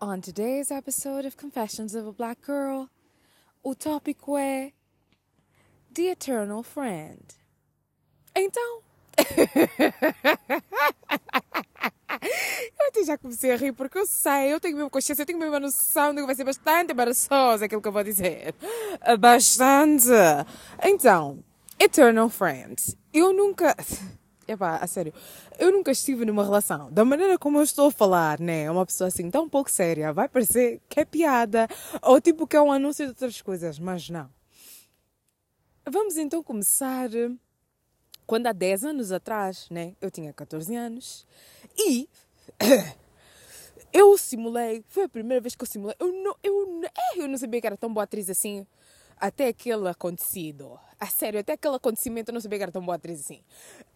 On today's episode of Confessions of a Black Girl, o tópico é The Eternal Friend. Então. eu até já comecei a rir porque eu sei, eu tenho mesmo consciência, eu tenho a noção de que vai ser bastante embaraçoso aquilo que eu vou dizer. Bastante. Então, Eternal Friend. Eu nunca. Epá, a sério, eu nunca estive numa relação. Da maneira como eu estou a falar, né? Uma pessoa assim tão pouco séria. Vai parecer que é piada. Ou tipo que é um anúncio de outras coisas. Mas não. Vamos então começar. Quando há 10 anos atrás, né? Eu tinha 14 anos. E. Eu simulei. Foi a primeira vez que eu simulei. Eu não, eu, é, eu não sabia que era tão boa atriz assim até aquele acontecido. A sério, até aquele acontecimento eu não sabia que era tão boa atriz assim.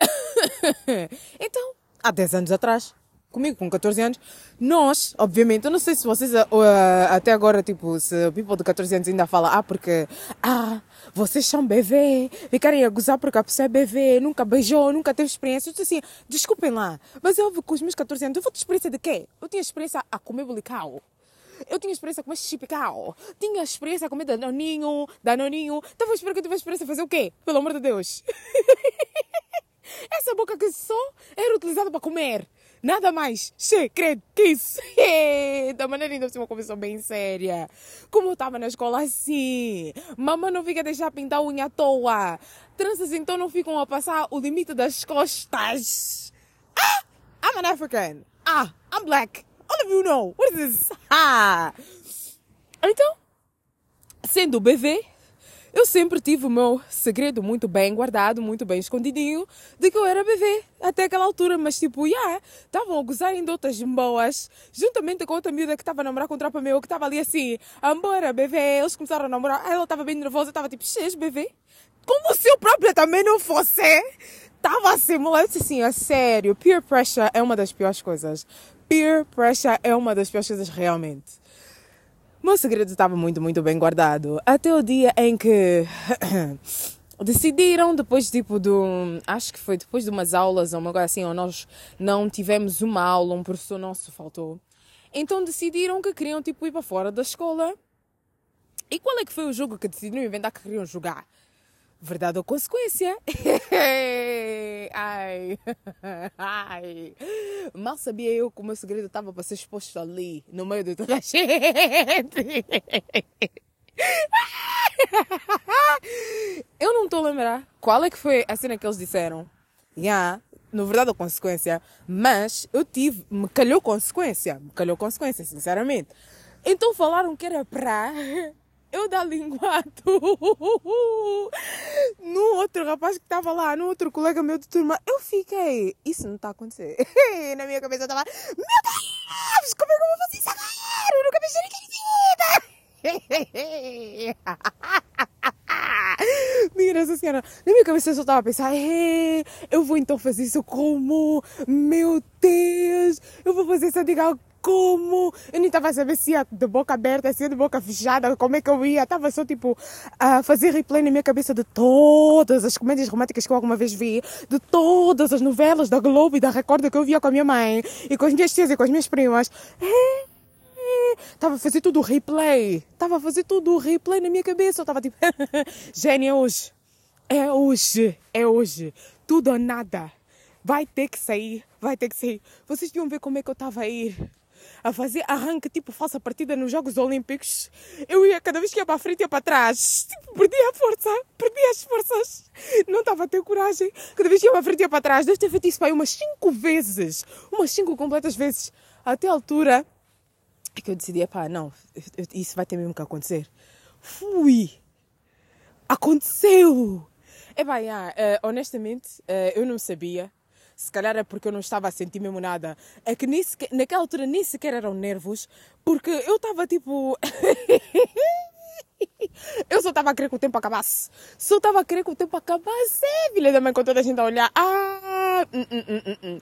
então, há 10 anos atrás, comigo com 14 anos, nós, obviamente, eu não sei se vocês uh, até agora, tipo, se o people de 14 anos ainda fala, ah, porque, ah, vocês são bebê, ficarem a gozar porque a pessoa é bebê, nunca beijou, nunca teve experiência. Eu disse assim, desculpem lá, mas eu com os meus 14 anos, eu vou ter experiência de quê? Eu tinha experiência a comer bulical. Eu tinha experiência a comer chipical. Tinha experiência a comer danoninho, danoninho. Estava a esperar que eu tivesse experiência a fazer o quê? Pelo amor de Deus. Essa boca que só era utilizada para comer. Nada mais. Che, credo, que isso. da maneira ainda uma conversa bem séria. Como eu estava na escola assim. Mamãe não fica a deixar pintar a unha à toa. Tranças então não ficam a passar o limite das costas. Ah! I'm an African. Ah, I'm black. All of you know. What is this? Ah! Então, sendo bebê, eu sempre tive o meu segredo muito bem guardado, muito bem escondidinho, de que eu era bebê até aquela altura. Mas, tipo, já, yeah, estavam a gozar ainda outras boas, juntamente com outra miúda que estava a namorar com um tropa meu, que estava ali assim, ambora, bebê. Eles começaram a namorar, ela estava bem nervosa, estava tipo, xês, bebê. Como se eu própria também não fosse. Estava assim, moleque, assim, a sério. Peer pressure é uma das piores coisas. Peer pressure é uma das piores coisas realmente. Meu segredo estava muito, muito bem guardado. Até o dia em que decidiram, depois tipo do. Acho que foi depois de umas aulas ou uma coisa assim, ou nós não tivemos uma aula, um professor nosso faltou. Então decidiram que queriam tipo ir para fora da escola. E qual é que foi o jogo que decidiram inventar que queriam jogar? Verdade ou consequência? ai, ai. Mal sabia eu que o meu segredo estava para ser exposto ali, no meio de toda a gente. eu não estou a lembrar qual é que foi a cena que eles disseram. Yeah, no verdade ou consequência, mas eu tive, me calhou consequência, me calhou consequência, sinceramente. Então falaram que era para eu dar linguado no outro rapaz que estava lá, no outro colega meu de turma. Eu fiquei, isso não está a acontecer. Na minha cabeça eu estava, meu Deus, como é que eu vou fazer isso agora? Eu nunca mexi naquele Minha Nossa Senhora, na minha cabeça eu só estava a pensar, eu vou então fazer isso como? Meu Deus, eu vou fazer isso a diga como? Eu nem estava a saber se ia de boca aberta, se ia de boca fechada, como é que eu ia. Estava só tipo a fazer replay na minha cabeça de todas as comédias românticas que eu alguma vez vi, de todas as novelas da Globo e da Record que eu via com a minha mãe e com as minhas tias e com as minhas primas. Estava a fazer tudo o replay. Estava a fazer tudo o replay na minha cabeça. Eu estava tipo, gênio, é hoje. É hoje. É hoje. Tudo ou nada. Vai ter que sair. Vai ter que sair. Vocês iam ver como é que eu estava a ir a fazer arranque tipo falsa partida nos Jogos Olímpicos, eu ia cada vez que ia para frente ia para trás. Tipo, perdia a força, perdia as forças. Não estava a ter coragem. Cada vez que ia para frente ia para trás. Deve ter feito isso umas cinco vezes. Umas cinco completas vezes. Até a altura que eu decidi, pá, não, isso vai ter mesmo que acontecer. Fui! Aconteceu! É yeah, uh, honestamente, uh, eu não sabia se calhar é porque eu não estava a sentir mesmo nada. É que nem sequer, naquela altura nem sequer eram nervos, porque eu estava tipo. eu só estava a querer que o tempo acabasse. Só estava a querer que o tempo acabasse, filha da mãe, com toda a gente a olhar. Ah, hum, hum, hum, hum. hum.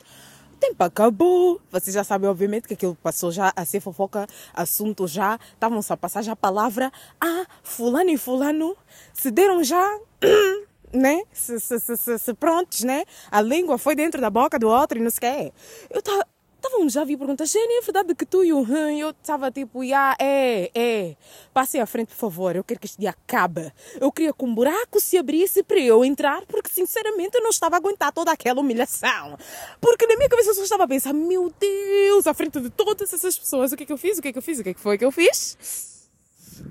Tempo acabou. Vocês já sabem, obviamente, que aquilo passou já a ser fofoca, assunto já. Estavam-se a passar já a palavra. Ah, fulano e fulano se deram já né? Se, se, se, se, prontos, né? A língua foi dentro da boca do outro e não sei o quê. Eu estava Estavam já a vir perguntar, Jenny, é verdade que tu e o Han, eu estava tipo, yeah, é, é, passem à frente, por favor, eu quero que este dia acabe. Eu queria que um buraco se abrisse para eu entrar, porque sinceramente eu não estava a aguentar toda aquela humilhação. Porque na minha cabeça eu só estava a pensar, meu Deus, à frente de todas essas pessoas, o que é que eu fiz, o que é que eu fiz, o que é que foi que eu fiz?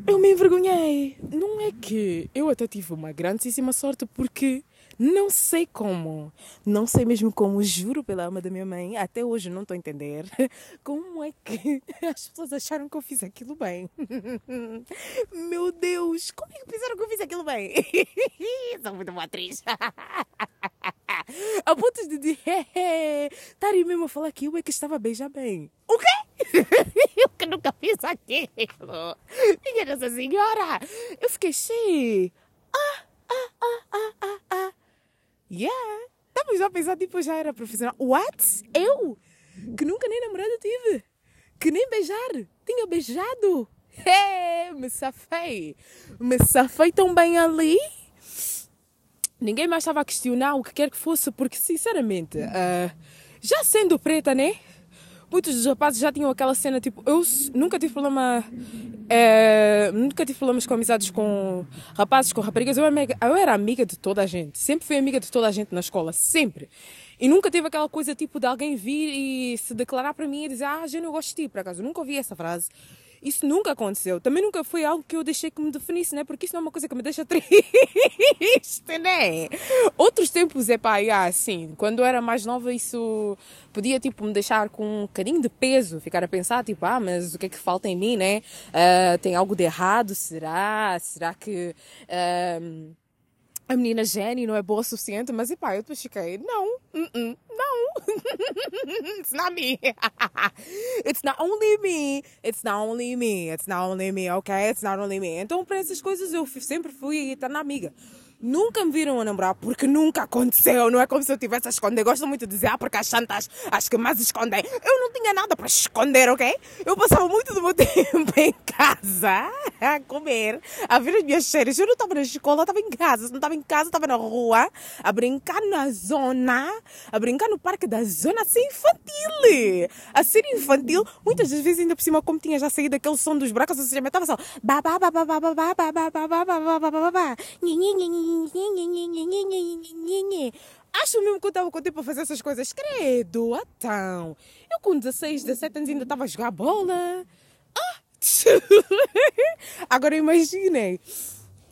Eu me envergonhei. Não é que eu até tive uma grandíssima sorte, porque não sei como. Não sei mesmo como, juro pela alma da minha mãe. Até hoje não estou a entender. Como é que as pessoas acharam que eu fiz aquilo bem? Meu Deus, como é que pensaram que eu fiz aquilo bem? Sou muito boa atriz. A ponto de dizer, estarem mesmo a falar que eu é que estava a beijar bem. O quê? Eu que nunca fiz aquilo. Minha Nossa Senhora. Eu fiquei cheia. Ah, ah, ah, ah, ah, ah. Yeah. Estava já pensar, tipo, já era profissional. What? Eu? Que nunca nem namorada tive. Que nem beijar. Tinha beijado. Hey, me safei. Me safei tão bem ali. Ninguém mais estava a questionar o que quer que fosse, porque, sinceramente, uh, já sendo preta, né? Muitos dos rapazes já tinham aquela cena, tipo, eu nunca tive problema, é, nunca tive problemas com amizades com rapazes, com raparigas, eu, eu era amiga de toda a gente, sempre fui amiga de toda a gente na escola, sempre. E nunca tive aquela coisa, tipo, de alguém vir e se declarar para mim e dizer, ah, já não gosto de ti, por acaso, eu nunca ouvi essa frase. Isso nunca aconteceu. Também nunca foi algo que eu deixei que me definisse, né? Porque isso não é uma coisa que me deixa triste, né? Outros tempos, é pá, assim, quando eu era mais nova, isso podia, tipo, me deixar com um carinho de peso, ficar a pensar, tipo, ah, mas o que é que falta em mim, né? Uh, tem algo de errado, será? Será que... Uh, a menina Jenny não é boa o suficiente, mas epá, eu depois fiquei, não, uh -uh, não, it's not me, it's not only me, it's not only me, it's not only me, ok, it's not only me. Então para essas coisas eu sempre fui eterna amiga nunca me viram a namorar porque nunca aconteceu. Não é como se eu tivesse a esconder. Gosto muito de dizer, ah, porque as santas acho que mais escondem. Eu não tinha nada para esconder, ok? Eu passava muito do meu tempo em casa a comer, a ver as minhas séries. Eu não estava na escola, estava em casa. Se não estava em casa, estava na rua, a brincar na zona, a brincar no parque da zona, a ser infantil. A ser infantil, muitas das vezes ainda por cima, como tinha já saído aquele som dos bracos, ou seja, estava só. Acho mesmo que eu estava com tempo para fazer essas coisas. Credo, então. Eu com 16, 17 anos ainda estava a jogar bola. Ah! Agora imaginem.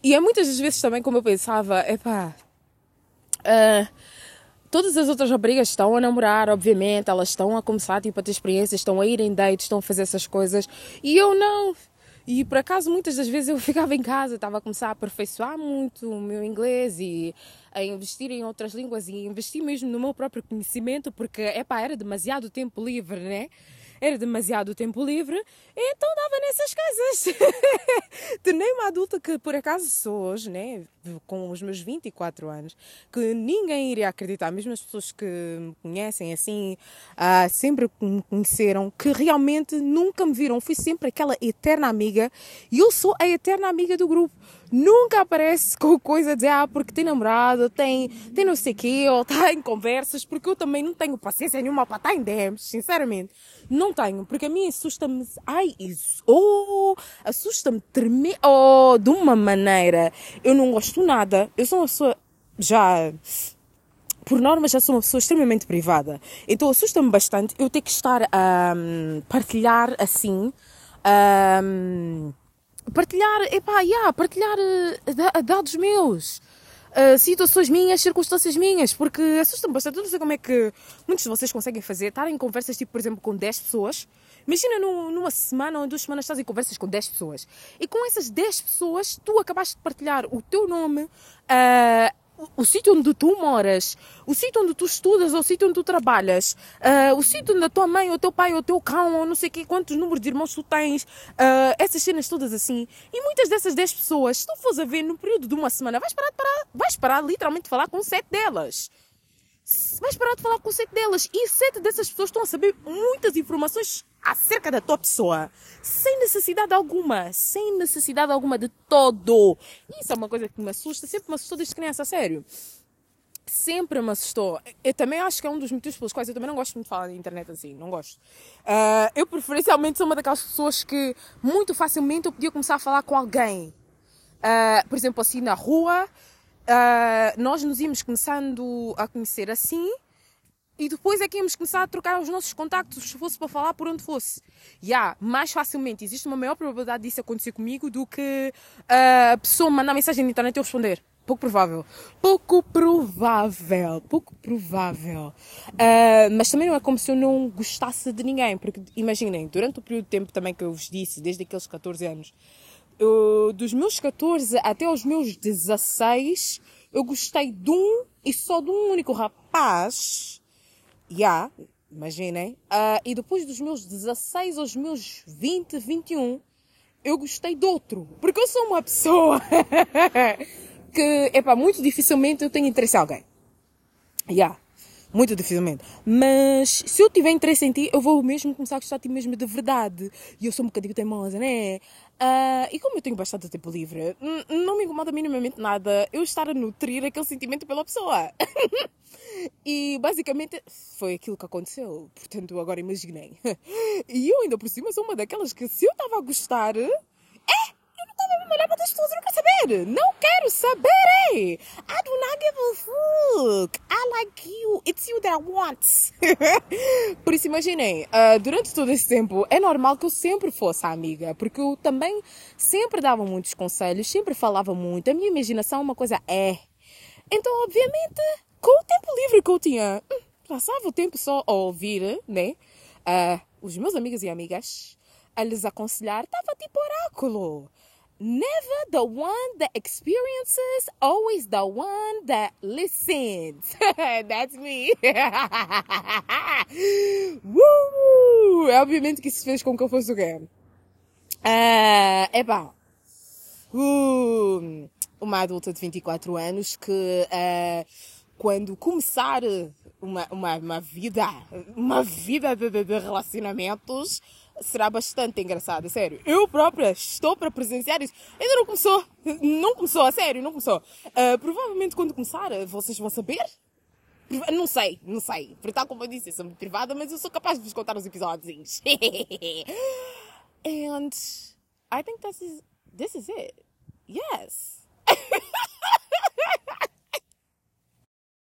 E é muitas das vezes também como eu pensava, epá. Uh, todas as outras raparigas estão a namorar, obviamente, elas estão a começar tipo, a ter experiências, estão a ir em dates, estão a fazer essas coisas. E eu não. E por acaso muitas das vezes eu ficava em casa, estava a começar a aperfeiçoar muito o meu inglês e a investir em outras línguas e investir mesmo no meu próprio conhecimento, porque epá, era demasiado tempo livre, né? Era demasiado tempo livre, então dava nessas coisas. Tornei uma adulta que por acaso sou hoje, né? com os meus 24 anos, que ninguém iria acreditar, mesmo as pessoas que me conhecem assim, uh, sempre me conheceram, que realmente nunca me viram. Fui sempre aquela eterna amiga e eu sou a eterna amiga do grupo nunca aparece com coisa de ah, porque tem namorado, tem, tem não sei o quê, ou está em conversas, porque eu também não tenho paciência nenhuma para estar em DMs, sinceramente. Não tenho, porque a mim assusta-me, ai, isso, oh, assusta-me tremer, oh, de uma maneira. Eu não gosto nada, eu sou uma pessoa já por norma já sou uma pessoa extremamente privada. Então assusta-me bastante eu ter que estar a um, partilhar assim. Um, partilhar, epá, yeah, partilhar uh, dados meus. Uh, situações minhas, circunstâncias minhas, porque assustam-me bastante. Eu não sei como é que muitos de vocês conseguem fazer, estar em conversas, tipo, por exemplo, com 10 pessoas. Imagina numa semana ou duas semanas estás em conversas com 10 pessoas. E com essas 10 pessoas, tu acabaste de partilhar o teu nome, uh, o sítio onde tu moras, o sítio onde tu estudas, ou o sítio onde tu trabalhas, uh, o sítio onde a tua mãe, ou o teu pai, ou o teu cão, ou não sei quê, quantos números de irmãos tu tens, uh, essas cenas todas assim. E muitas dessas 10 pessoas, se tu fores a ver no período de uma semana, vais parar, parar, vais parar literalmente de falar com 7 delas. Vais parar de falar com 7 delas. E 7 dessas pessoas estão a saber muitas informações acerca da tua pessoa, sem necessidade alguma, sem necessidade alguma de todo. Isso é uma coisa que me assusta, sempre me assustou desde criança, sério. sempre me assustou. Eu também acho que é um dos motivos pelos quais eu também não gosto muito de falar na internet assim, não gosto. Uh, eu preferencialmente sou uma daquelas pessoas que muito facilmente eu podia começar a falar com alguém. Uh, por exemplo, assim na rua, uh, nós nos íamos começando a conhecer assim e depois é que íamos começar a trocar os nossos contactos se fosse para falar por onde fosse. E yeah, mais facilmente, existe uma maior probabilidade disso acontecer comigo do que a pessoa mandar mensagem na internet e eu responder. Pouco provável. Pouco provável. Pouco provável. Uh, mas também não é como se eu não gostasse de ninguém. Porque imaginem, durante o período de tempo também que eu vos disse, desde aqueles 14 anos, eu, dos meus 14 até aos meus 16, eu gostei de um e só de um único rapaz. Já, yeah, imaginem. Uh, e depois dos meus 16 aos meus 20, 21, eu gostei de outro. Porque eu sou uma pessoa que, epá, muito dificilmente eu tenho interesse em alguém. Yeah. Muito dificilmente. Mas se eu tiver interesse em ti, eu vou mesmo começar a gostar de ti mesmo de verdade. E eu sou um bocadinho teimosa, né? Uh, e como eu tenho bastante tempo livre, não me incomoda minimamente nada eu estar a nutrir aquele sentimento pela pessoa. e basicamente foi aquilo que aconteceu. Portanto, agora imaginei. e eu ainda por cima sou uma daquelas que se eu estava a gostar, é me olhar para as pessoas, eu não saber. Não quero saber. I do not give a fuck. I like you. It's you that I want. Por isso, imaginem, uh, durante todo esse tempo, é normal que eu sempre fosse a amiga, porque eu também sempre dava muitos conselhos, sempre falava muito. A minha imaginação, é uma coisa é. Então, obviamente, com o tempo livre que eu tinha, hum, passava o tempo só a ouvir, né? Uh, os meus amigos e amigas a lhes aconselhar, estava tipo oráculo. Never the one that experiences, always the one that listens. That's me. Woo! É obviamente que isso fez com que eu fosse o quê? Uh, epá. Uh, uma adulta de 24 anos que uh, quando começar uma, uma, uma vida, uma vida de, de, de relacionamentos, será bastante engraçada, sério. Eu própria estou para presenciar isso. Ainda não começou. Não começou, a sério, não começou. Uh, provavelmente quando começar, vocês vão saber. Não sei, não sei. Por tal como eu disse, eu sou muito privada, mas eu sou capaz de vos contar os episódios. And I think this is, this is it. Yes.